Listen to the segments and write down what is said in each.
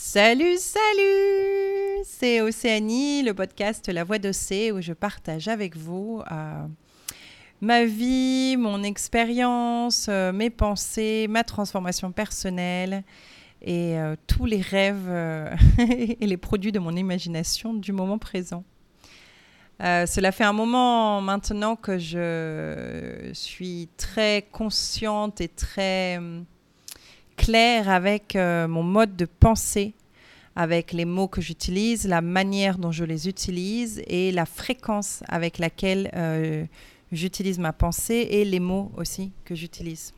Salut, salut C'est Océanie, le podcast La Voix d'Océ, où je partage avec vous euh, ma vie, mon expérience, euh, mes pensées, ma transformation personnelle et euh, tous les rêves et les produits de mon imagination du moment présent. cela fait un moment maintenant que je suis très consciente et très clair avec euh, mon mode de pensée, avec les mots que j'utilise, la manière dont je les utilise et la fréquence avec laquelle euh, j'utilise ma pensée et les mots aussi que j'utilise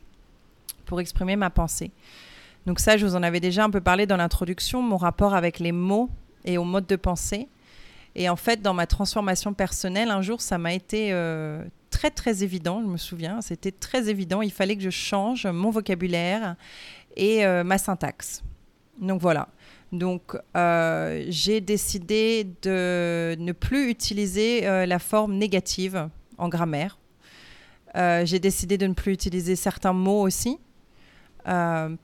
pour exprimer ma pensée. Donc ça, je vous en avais déjà un peu parlé dans l'introduction, mon rapport avec les mots et au mode de pensée. Et en fait, dans ma transformation personnelle, un jour, ça m'a été euh, très très évident, je me souviens, c'était très évident, il fallait que je change mon vocabulaire et euh, ma syntaxe. Donc voilà. Donc euh, j'ai décidé de ne plus utiliser euh, la forme négative en grammaire. j'ai décidé de ne plus utiliser certains mots aussi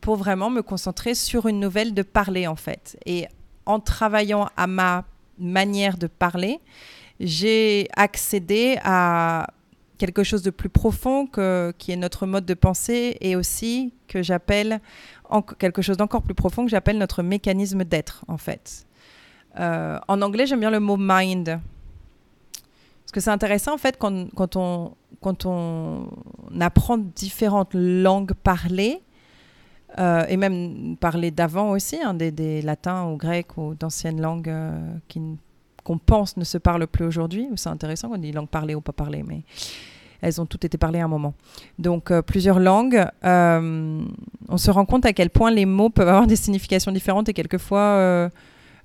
pour vraiment me concentrer sur une nouvelle de parler en fait. Et en travaillant à ma manière de parler, j'ai accédé à quelque chose de plus profond que, qui est notre mode de pensée et aussi que j'appelle quelque chose d'encore plus profond que j'appelle notre mécanisme d'être en fait. Euh, en anglais, j'aime bien le mot mind. Parce que c'est intéressant en fait quand, quand, on, quand on apprend différentes langues parlées, euh, et même parler d'avant aussi, hein, des, des, latins ou grecs ou d'anciennes langues euh, qu'on pense ne se parlent plus aujourd'hui. C'est intéressant qu'on dit langue parlée ou pas parlée, mais elles ont toutes été parlées à un moment. Donc euh, plusieurs langues. Euh, on se rend compte à quel point les mots peuvent avoir des significations différentes et quelquefois euh,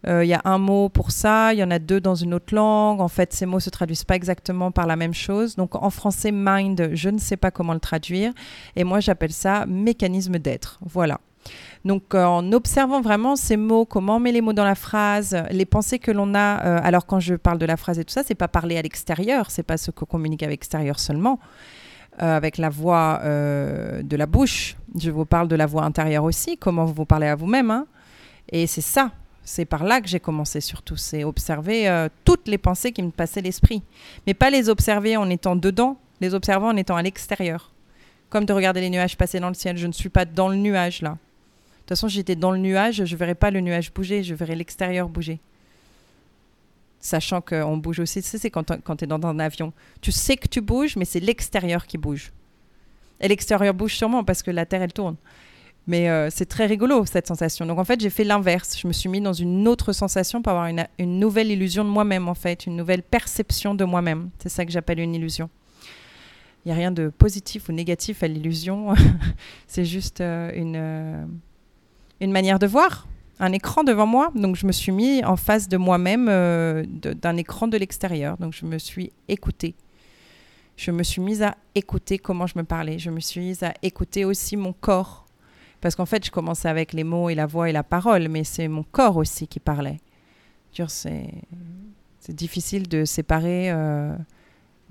il y a un mot pour ça, il y en a deux dans une autre langue. En fait, ces mots se traduisent pas exactement par la même chose. Donc en français, mind, je ne sais pas comment le traduire. Et moi, j'appelle ça mécanisme d'être. Voilà. Donc euh, en observant vraiment ces mots, comment on met les mots dans la phrase, les pensées que l'on a. Euh, alors quand je parle de la phrase et tout ça, c'est pas parler à l'extérieur, c'est pas ce qu'on communique avec l'extérieur seulement. Euh, avec la voix de la bouche. Je vous parle de la voix intérieure aussi, comment vous vous parlez à vous-même. Hein. Et c'est ça, c'est par là que j'ai commencé surtout, c'est observer toutes les pensées qui me passaient l'esprit. Mais pas les observer en étant dedans, les observer en étant à l'extérieur. Comme de regarder les nuages passer dans le ciel, je ne suis pas dans le nuage là. De toute façon, j'étais dans le nuage, je ne verrais pas le nuage bouger, je verrais l'extérieur bouger. Sachant qu'on bouge aussi, c'est quand, tu es dans un avion. Tu sais que tu bouges, mais c'est l'extérieur qui bouge. Et l'extérieur bouge sûrement parce que la Terre, elle tourne. Mais euh, c'est très rigolo, cette sensation. Donc en fait, j'ai fait l'inverse. Je me suis mis dans une autre sensation pour avoir une, une nouvelle illusion de moi-même, en fait, une nouvelle perception de moi-même. C'est ça que j'appelle une illusion. Il n'y a rien de positif ou négatif à l'illusion. c'est juste euh, une... Euh, une manière de voir, un écran devant moi. Donc je me suis mis en face de moi-même euh, d'un écran de l'extérieur. Donc je me suis écoutée. Je me suis mise à écouter comment je me parlais. Je me suis mise à écouter aussi mon corps. Parce qu'en fait, je commençais avec les mots et la voix et la parole, mais c'est mon corps aussi qui parlait. C'est difficile de séparer euh,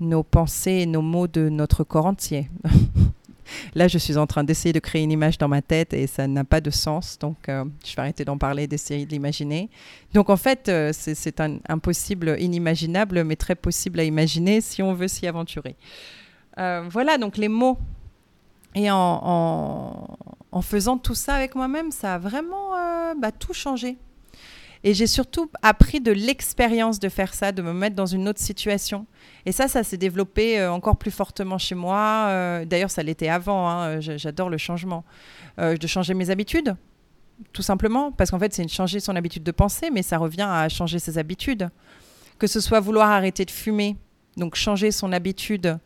nos pensées et nos mots de notre corps entier. Là, je suis en train d'essayer de créer une image dans ma tête et ça n'a pas de sens. Donc, euh, je vais arrêter d'en parler, d'essayer de l'imaginer. Donc, en fait, euh, c'est un impossible, inimaginable, mais très possible à imaginer si on veut s'y aventurer. Euh, voilà, donc les mots. Et en, faisant tout ça avec moi-même, ça a vraiment bah, tout changé. Et j'ai surtout appris de l'expérience de faire ça, de me mettre dans une autre situation. Et ça, ça s'est développé euh, encore plus fortement chez moi. Euh, d'ailleurs, ça l'était avant. Hein, j'adore le changement. Euh, de changer mes habitudes, tout simplement. Parce qu'en fait, c'est changer son habitude de penser, mais ça revient à changer ses habitudes. Que ce soit vouloir arrêter de fumer, donc changer son habitude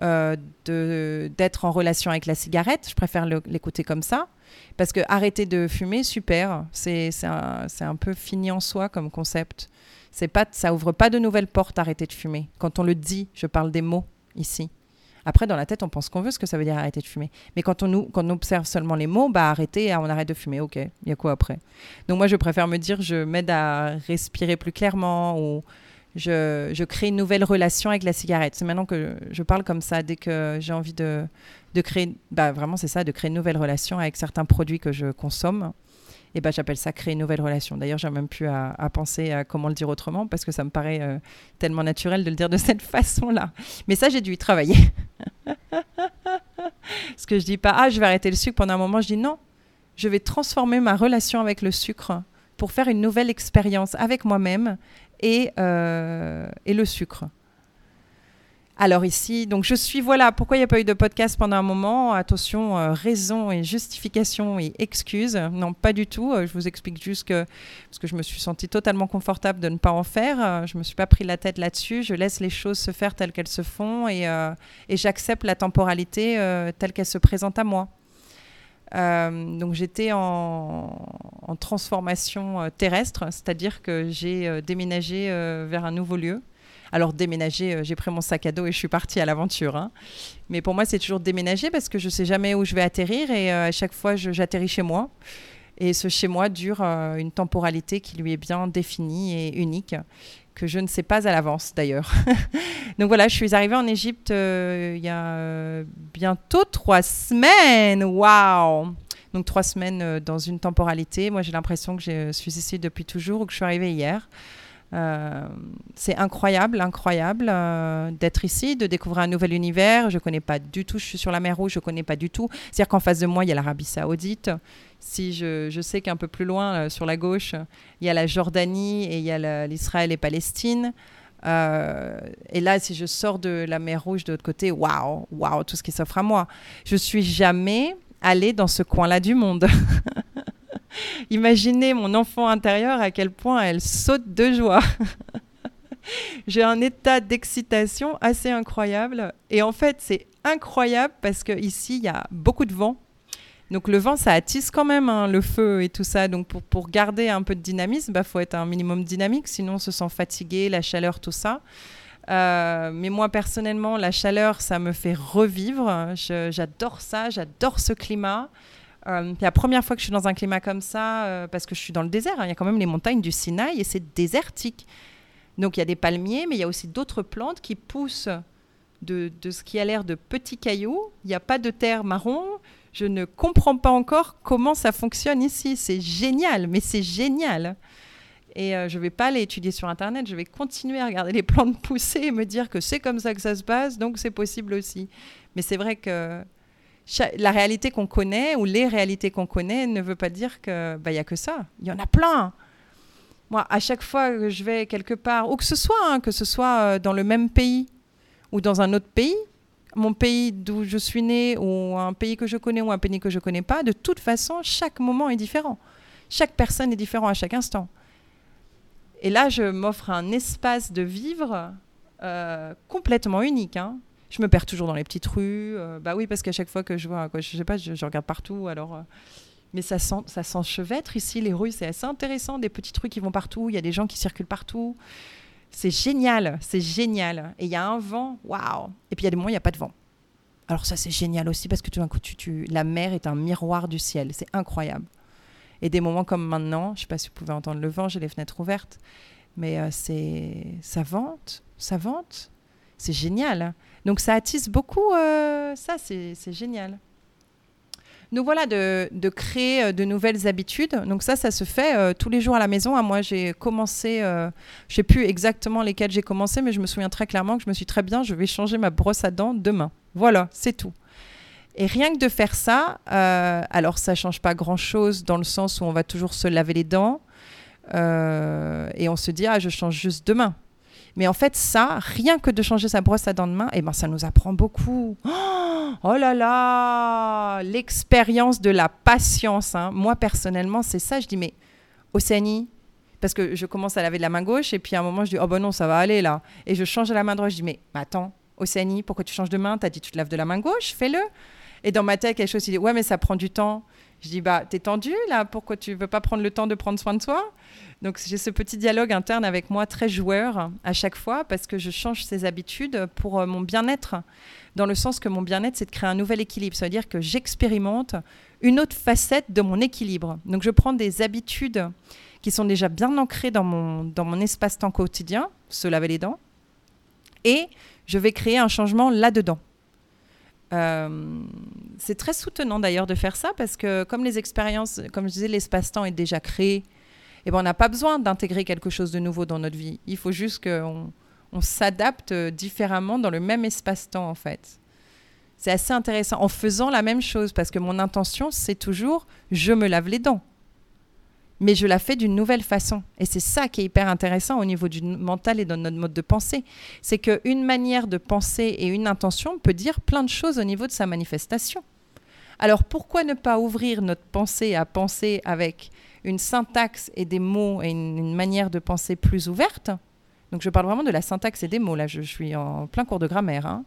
d'être en relation avec la cigarette. Je préfère l'écouter comme ça. Parce que arrêter de fumer, super, c'est un, un, peu fini en soi comme concept. C'est pas, ça ouvre pas de nouvelles portes arrêter de fumer. Quand on le dit, je parle des mots ici. Après, dans la tête, on pense qu'on veut ce que ça veut dire arrêter de fumer. Mais quand on, observe seulement les mots, bah arrêter, on arrête de fumer. Ok, il y a quoi après? Donc moi, je préfère me dire, je m'aide à respirer plus clairement ou je, crée une nouvelle relation avec la cigarette. C'est maintenant que je parle comme ça, dès que j'ai envie de, créer, bah vraiment c'est ça, de créer une nouvelle relation avec certains produits que je consomme. Et ben, j'appelle ça créer une nouvelle relation. D'ailleurs, j'ai même pu à, penser à comment le dire autrement parce que ça me paraît euh, tellement naturel de le dire de cette façon-là. Mais ça, j'ai dû y travailler. Parce que je dis pas, ah, je vais arrêter le sucre pendant un moment. Je dis non, je vais transformer ma relation avec le sucre pour faire une nouvelle expérience avec moi-même et, euh, et le sucre. Alors ici, donc je suis, voilà, pourquoi il n'y a pas eu de podcast pendant un moment Attention, euh, raison et justification et excuse. Non, pas du tout. Euh, je vous explique juste que, parce que je me suis sentie totalement confortable de ne pas en faire. Je ne me suis pas pris la tête là-dessus. Je laisse les choses se faire telles qu'elles se font et, et j'accepte la temporalité telle qu'elle se présente à moi. Donc j'étais en, transformation terrestre, c'est-à-dire que j'ai déménagé vers un nouveau lieu. Alors déménager, euh, j'ai pris mon sac à dos et je suis partie à l'aventure. Hein. Mais pour moi, c'est toujours déménager parce que je ne sais jamais où je vais atterrir et euh, à chaque fois, j'atterris chez moi. Et ce chez moi dure euh, une temporalité qui lui est bien définie et unique, que je ne sais pas à l'avance d'ailleurs. Donc voilà, je suis arrivée en Égypte il y a bientôt trois semaines. Waouh Donc trois semaines dans une temporalité. Moi, j'ai l'impression que je suis ici depuis toujours ou que je suis arrivée hier. Euh, c'est incroyable, incroyable euh, d'être ici, de découvrir un nouvel univers. Je connais pas du tout, je suis sur la mer Rouge, je connais pas du tout. C'est-à-dire qu'en face de moi, il y a l'Arabie Saoudite. Si je, je sais qu'un peu plus loin, euh, sur la gauche, il y a la Jordanie et il y a l'Israël et Palestine. et là, si je sors de la mer Rouge de l'autre côté, waouh, waouh, tout ce qui s'offre à moi. Je suis jamais allée dans ce coin-là du monde. Imaginez mon enfant intérieur à quel point elle saute de joie. J'ai un état d'excitation assez incroyable. Et en fait, c'est incroyable parce qu'ici, il y a beaucoup de vent. Donc le vent, ça attise quand même hein, le feu et tout ça. Donc pour, pour garder un peu de dynamisme, il bah, faut être un minimum dynamique, sinon on se sent fatigué, la chaleur, tout ça. Euh, mais moi personnellement, la chaleur, ça me fait revivre. J'adore ça, j'adore ce climat. Euh, la première fois que je suis dans un climat comme ça, euh, parce que je suis dans le désert, hein, il y a quand même les montagnes du Sinaï et c'est désertique. Donc il y a des palmiers, mais il y a aussi d'autres plantes qui poussent de, ce qui a l'air de petits cailloux. Il n'y a pas de terre marron. Je ne comprends pas encore comment ça fonctionne ici. C'est génial, mais c'est génial. Et euh, je ne vais pas aller étudier sur Internet, je vais continuer à regarder les plantes pousser et me dire que c'est comme ça que ça se passe, donc c'est possible aussi. Mais c'est vrai que la réalité qu'on connaît ou les réalités qu'on connaît ne veut pas dire qu'il bah, y a que ça. Il y en a plein. Moi, à chaque fois que je vais quelque part, ou que ce soit, hein, que ce soit euh, dans le même pays ou dans un autre pays, mon pays d'où je suis né ou un pays que je connais ou un pays que je ne connais pas, de toute façon, chaque moment est différent. Chaque personne est différente à chaque instant. Et là, je m'offre un espace de vivre euh, complètement unique. Hein je me perds toujours dans les petites rues. Euh, bah oui, parce qu'à chaque fois que je vois, quoi, je sais pas, je, regarde partout. Alors, euh, mais ça sent, ça s'enchevêtre ici. Les rues, c'est assez intéressant. Des petites rues qui vont partout. Il y a des gens qui circulent partout. C'est génial, c'est génial. Et il y a un vent, waouh. Et puis il y a des moments, il n'y a pas de vent. Alors ça, c'est génial aussi parce que tout d'un coup, la mer est un miroir du ciel. C'est incroyable. Et des moments comme maintenant, je ne sais pas si vous pouvez entendre le vent, j'ai les fenêtres ouvertes, mais euh, c'est ça vente, ça vente. C'est génial. Donc ça attise beaucoup, euh, ça c'est génial. Donc voilà, de, créer euh, de nouvelles habitudes. Donc ça, ça se fait euh, tous les jours à la maison. Ah, moi, j'ai commencé, je ne sais plus exactement lesquels j'ai commencé, mais je me souviens très clairement que je me suis très bien, je vais changer ma brosse à dents demain. Voilà, c'est tout. Et rien que de faire ça, alors ça change pas grand-chose dans le sens où on va toujours se laver les dents et on se dit, ah, je change juste demain. Mais en fait, ça, rien que de changer sa brosse à dents de main, eh ben, ça nous apprend beaucoup. Oh, là là, l'expérience de la patience. Hein. Moi, personnellement, c'est ça. Je dis, mais Océanie, parce que je commence à laver de la main gauche, et puis à un moment, je dis, oh ben non, ça va aller là. Et je change de la main droite. Je dis, mais, attends, Océanie, pourquoi tu changes de main? T'as dit, tu te laves de la main gauche, fais-le. Et dans ma tête, quelque chose, il dit, ouais, mais ça prend du temps. Je dis, bah, t'es tendu là, pourquoi tu veux pas prendre le temps de prendre soin de toi? Donc j'ai ce petit dialogue interne avec moi, très joueur à chaque fois, parce que je change ses habitudes pour euh, mon bien-être, dans le sens que mon bien-être, c'est de créer un nouvel équilibre. C'est-à-dire que j'expérimente une autre facette de mon équilibre. Donc je prends des habitudes qui sont déjà bien ancrées dans mon, dans mon espace-temps quotidien, se laver les dents, et je vais créer un changement là-dedans. Euh, c'est très soutenant d'ailleurs de faire ça parce que comme les expériences, comme je disais, l'espace-temps est déjà créé, eh ben on n'a pas besoin d'intégrer quelque chose de nouveau dans notre vie. Il faut juste qu'on on, s'adapte différemment dans le même espace-temps en fait. C'est assez intéressant en faisant la même chose parce que mon intention c'est toujours je me lave les dents mais je la fais d'une nouvelle façon. Et c'est ça qui est hyper intéressant au niveau du mental et dans notre mode de pensée. C'est qu'une manière de penser et une intention peut dire plein de choses au niveau de sa manifestation. Alors pourquoi ne pas ouvrir notre pensée à penser avec une syntaxe et des mots et une, manière de penser plus ouverte? Donc je parle vraiment de la syntaxe et des mots. Là, je, suis en plein cours de grammaire. Hein.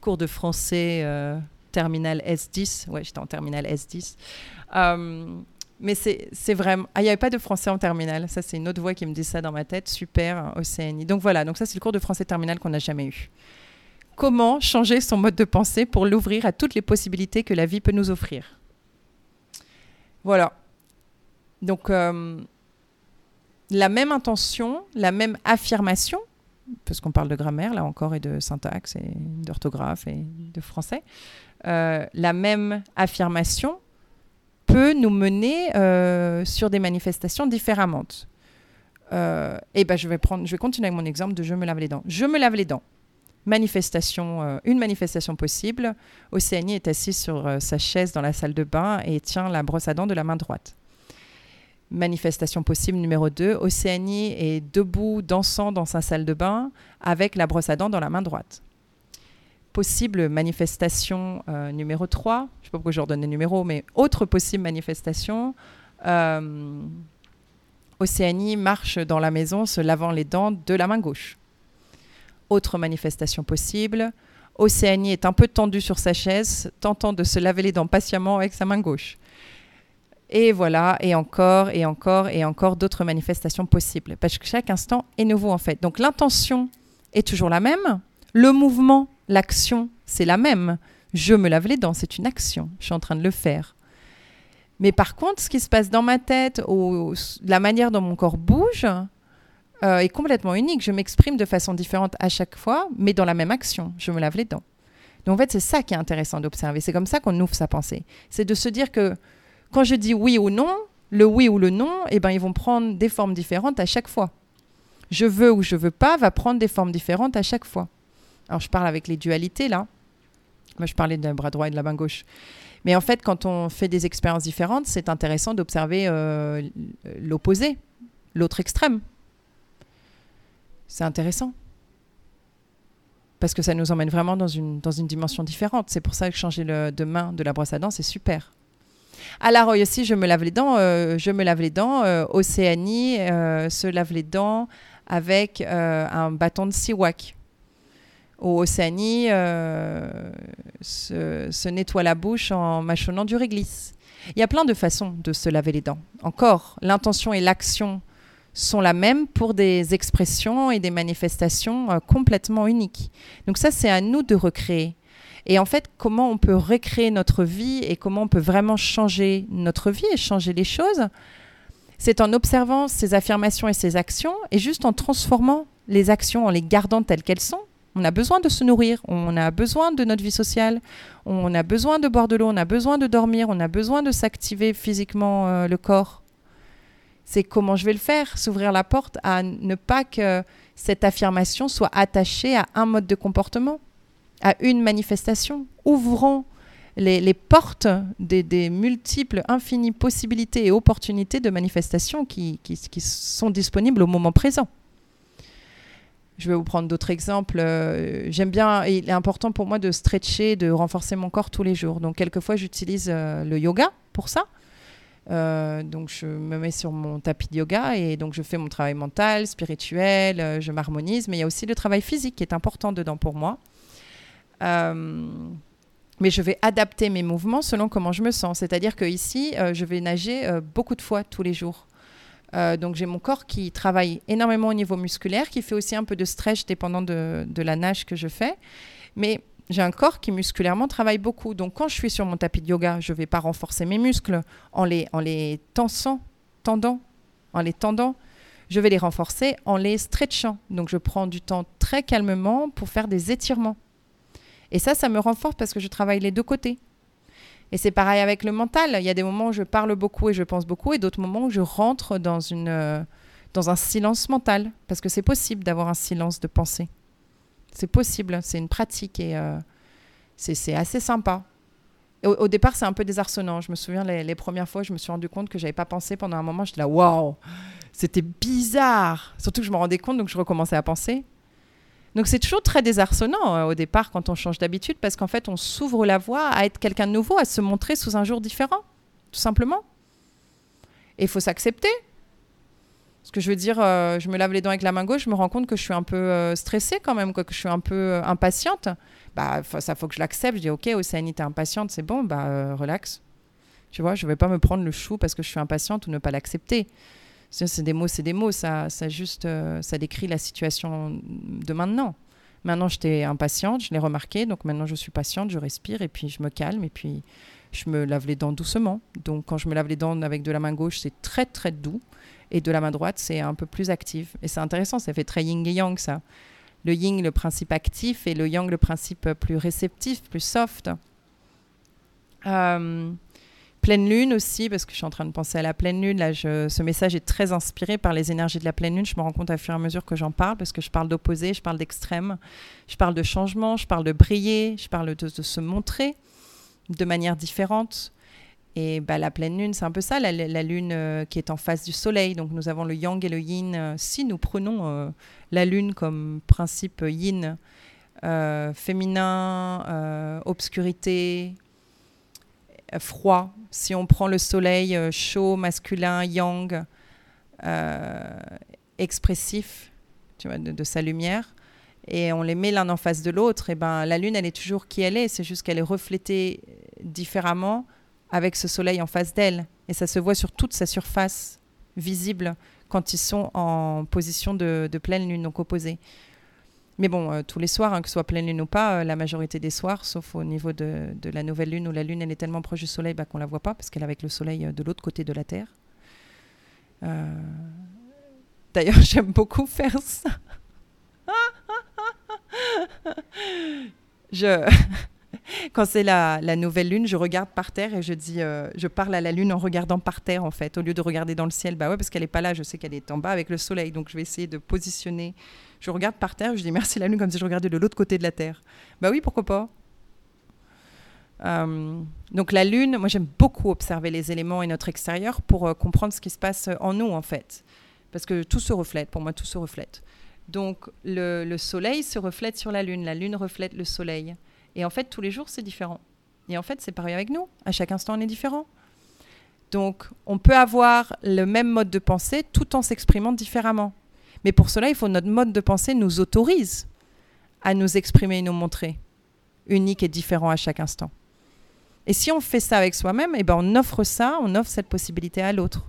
Cours de français, euh, terminal S10. Ouais, j'étais en terminal S10. Mais c'est vraiment. Ah, il n'y avait pas de français en terminale. Ça, c'est une autre voix qui me dit ça dans ma tête. Super, Océanie. Donc voilà, donc ça, c'est le cours de français terminal qu'on n'a jamais eu. Comment changer son mode de pensée pour l'ouvrir à toutes les possibilités que la vie peut nous offrir? Voilà. Donc, euh, la même intention, la même affirmation, parce qu'on parle de grammaire, là encore, et de syntaxe, et d'orthographe, et de français, euh, la même affirmation peut nous mener euh, sur des manifestations différemment. Euh, ben je vais prendre, je vais continuer avec mon exemple de je me lave les dents. Je me lave les dents. Manifestation, euh, une manifestation possible. Océanie est assise sur sa chaise dans la salle de bain et tient la brosse à dents de la main droite. Manifestation possible numéro 2. Océanie est debout, dansant dans sa salle de bain avec la brosse à dents dans la main droite possible manifestation euh, numéro 3, je ne sais pas pourquoi je leur donne les numéros, mais autre possible manifestation, euh, Océanie marche dans la maison se lavant les dents de la main gauche. Autre manifestation possible, Océanie est un peu tendue sur sa chaise, tentant de se laver les dents patiemment avec sa main gauche. Et voilà, et encore, et encore, et encore d'autres manifestations possibles. Parce que chaque instant est nouveau en fait. Donc l'intention est toujours la même, le mouvement l'action, c'est la même. Je me lave les dents, c'est une action. Je suis en train de le faire. Mais par contre, ce qui se passe dans ma tête, ou la manière dont mon corps bouge, euh, est complètement unique. Je m'exprime de façon différente à chaque fois, mais dans la même action. Je me lave les dents. Donc en fait, c'est ça qui est intéressant d'observer. C'est comme ça qu'on ouvre sa pensée. C'est de se dire que quand je dis oui ou non, le oui ou le non, eh ben, ils vont prendre des formes différentes à chaque fois. Je veux ou je veux pas va prendre des formes différentes à chaque fois. Alors, je parle avec les dualités, là. Moi, je parlais d'un bras droit et de la main gauche. Mais en fait, quand on fait des expériences différentes, c'est intéressant d'observer euh, l'opposé, l'autre extrême. C'est intéressant. Parce que ça nous emmène vraiment dans une, dans une dimension différente. C'est pour ça que changer le, de main de la brosse à dents, c'est super. À la Roy aussi, je me lave les dents. Euh, je me lave les dents. Euh, Océanie se lave les dents avec un bâton de siwak au euh, se, nettoie la bouche en mâchonnant du réglisse. Il y a plein de façons de se laver les dents. Encore, l'intention et l'action sont la même pour des expressions et des manifestations euh, complètement uniques. Donc ça, c'est à nous de recréer. Et en fait, comment on peut recréer notre vie et comment on peut vraiment changer notre vie et changer les choses, c'est en observant ces affirmations et ces actions et juste en transformant les actions, en les gardant telles qu'elles sont on a besoin de se nourrir, on a besoin de notre vie sociale, on a besoin de boire de l'eau, on a besoin de dormir, on a besoin de s'activer physiquement euh, le corps. C'est comment je vais le faire, s'ouvrir la porte à ne pas que cette affirmation soit attachée à un mode de comportement, à une manifestation. Ouvrons les, portes des, multiples, infinies possibilités et opportunités de manifestation qui sont disponibles au moment présent. Je vais vous prendre d'autres exemples. Euh, j'aime bien, il est important pour moi de stretcher, de renforcer mon corps tous les jours. Donc, quelquefois, j'utilise euh, le yoga pour ça. Euh, donc, je me mets sur mon tapis de yoga et donc je fais mon travail mental, spirituel, je m'harmonise. Mais il y a aussi le travail physique qui est important dedans pour moi. mais je vais adapter mes mouvements selon comment je me sens. C'est-à-dire que ici, je vais nager beaucoup de fois tous les jours. Euh, donc j'ai mon corps qui travaille énormément au niveau musculaire, qui fait aussi un peu de stretch dépendant de, la nage que je fais. Mais j'ai un corps qui musculairement travaille beaucoup. Donc quand je suis sur mon tapis de yoga, je ne vais pas renforcer mes muscles en les, en les tensant, tendant, en les tendant. Je vais les renforcer en les stretchant. Donc je prends du temps très calmement pour faire des étirements. Et ça, ça me renforce parce que je travaille les deux côtés. Et c'est pareil avec le mental. Il y a des moments où je parle beaucoup et je pense beaucoup, et d'autres moments où je rentre dans, une, euh, dans un silence mental. Parce que c'est possible d'avoir un silence de pensée. C'est possible, c'est une pratique et euh, c'est assez sympa. au, départ, c'est un peu désarçonnant. Je me souviens, les, premières fois, je me suis rendu compte que j'avais pas pensé pendant un moment. J'étais là, waouh, c'était bizarre. Surtout que je me rendais compte, donc je recommençais à penser. Donc c'est toujours très désarçonnant euh, au départ quand on change d'habitude parce qu'en fait on s'ouvre la voie à être quelqu'un de nouveau, à se montrer sous un jour différent, tout simplement. Et il faut s'accepter. Ce que je veux dire, euh, je me lave les dents avec la main gauche, je me rends compte que je suis un peu euh, stressée quand même, que je suis un peu impatiente. Bah ça faut que je l'accepte. Je dis ok, Océanie, t'es impatiente, c'est bon, bah relax. Tu vois, je vais pas me prendre le chou parce que je suis impatiente ou ne pas l'accepter. C'est des mots, c'est des mots. Ça, ça juste, euh, ça décrit la situation de maintenant. Maintenant, j'étais impatiente, je l'ai remarqué. Donc maintenant, je suis patiente, je respire et puis je me calme et puis je me lave les dents doucement. Donc quand je me lave les dents avec de la main gauche, c'est très très doux et de la main droite, c'est un peu plus actif. Et c'est intéressant, ça fait très yin et yang ça. Le yin, le principe actif, et le yang, le principe plus réceptif, plus soft. Euh, Pleine lune aussi, parce que je suis en train de penser à la pleine lune. Ce message est très inspiré par les énergies de la pleine lune. Je me rends compte à fur et à mesure que j'en parle, parce que je parle d'opposé, je parle d'extrême, je parle de changement, je parle de briller, je parle de, se montrer de manière différente. Et bah, la pleine lune, c'est un peu ça, la, lune euh, qui est en face du soleil. Donc nous avons le yang et le yin. Euh, si nous prenons euh, la lune comme principe yin, féminin, obscurité, froid, si on prend le soleil euh, chaud, masculin, yang, euh, expressif tu de, sa lumière, et on les met l'un en face de l'autre, et ben la lune, elle est toujours qui elle est, c'est juste qu'elle est reflétée différemment avec ce soleil en face d'elle, et ça se voit sur toute sa surface visible quand ils sont en position de, de pleine lune, donc opposée. Mais bon, euh, tous les soirs, hein, que ce soit pleine lune ou pas, euh, la majorité des soirs, sauf au niveau de, la nouvelle lune, où la lune elle est tellement proche du soleil bah, qu'on la voit pas, parce qu'elle est avec le soleil euh, de l'autre côté de la Terre. D'ailleurs, j'aime beaucoup faire ça. je... Quand c'est la, nouvelle lune, je regarde par terre et je dis, je parle à la lune en regardant par terre en fait, au lieu de regarder dans le ciel. Bah ouais, parce qu'elle n'est pas là, je sais qu'elle est en bas avec le soleil, donc je vais essayer de positionner je regarde par terre, je dis merci la lune comme si je regardais de l'autre côté de la Terre. Bah oui, pourquoi pas euh, donc la Lune, moi j'aime beaucoup observer les éléments et notre extérieur pour euh, comprendre ce qui se passe en nous en fait. Parce que tout se reflète, pour moi tout se reflète. Donc le, Soleil se reflète sur la Lune, la Lune reflète le Soleil. Et en fait tous les jours c'est différent. Et en fait c'est pareil avec nous, à chaque instant on est différent. Donc on peut avoir le même mode de pensée tout en s'exprimant différemment. Mais pour cela, il faut que notre mode de pensée nous autorise à nous exprimer et nous montrer unique et différent à chaque instant. Et si on fait ça avec soi-même, eh ben on offre ça, on offre cette possibilité à l'autre.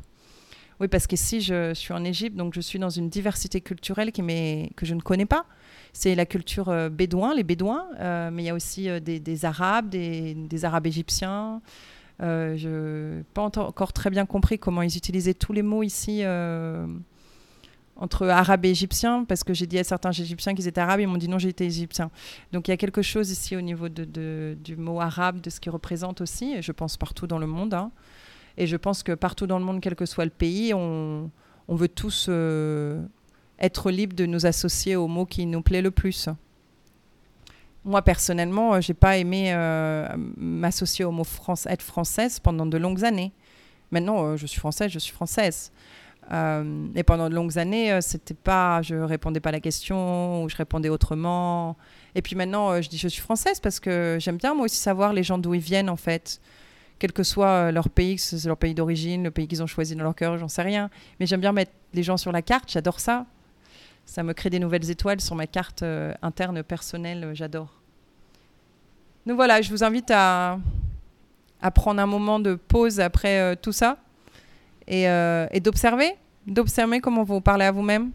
Oui, parce que si je, suis en Égypte, donc je suis dans une diversité culturelle que je ne connais pas. C'est la culture euh, bédouin, les bédouins, euh, mais il y a aussi euh, des, Arabes, des, Arabes égyptiens. je n'ai pas encore très bien compris comment ils utilisaient tous les mots ici entre arabe et égyptien, parce que j'ai dit à certains égyptiens qu'ils étaient arabes, ils m'ont dit non, j'étais égyptien. Donc il y a quelque chose ici au niveau du mot arabe, de ce qu'il représente aussi, et je pense partout dans le monde. Hein. Et je pense que partout dans le monde, quel que soit le pays, on, veut tous euh, être libres de nous associer au mot qui nous plaît le plus. Moi, personnellement, euh, j'ai pas aimé euh, m'associer au mot France, être française pendant de longues années. Maintenant, je suis française, je suis française. Et pendant de longues années, c'était pas, je répondais pas à la question ou je répondais autrement. Et puis maintenant, je dis je suis française parce que j'aime bien moi aussi savoir les gens d'où ils viennent en fait, quel que soit leur pays, c'est leur pays d'origine, le pays qu'ils ont choisi dans leur cœur, j'en sais rien. Mais j'aime bien mettre les gens sur la carte, j'adore ça. Ça me crée des nouvelles étoiles sur ma carte interne personnelle, j'adore. Donc voilà, je vous invite à, prendre un moment de pause après tout ça euh, et, d'observer, d'observer comment vous parlez à vous-même,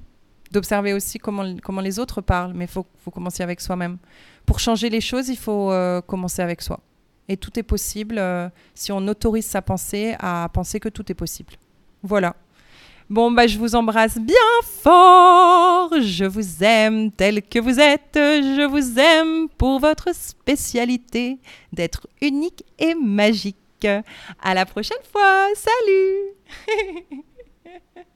d'observer aussi comment, comment les autres parlent, mais il faut, faut, commencer avec soi-même. Pour changer les choses, il faut euh, commencer avec soi. Et tout est possible euh, si on autorise sa pensée à penser que tout est possible. Voilà. Bon, bah, je vous embrasse bien fort. Je vous aime tel que vous êtes. Je vous aime pour votre spécialité d'être unique et magique. À la prochaine fois. Salut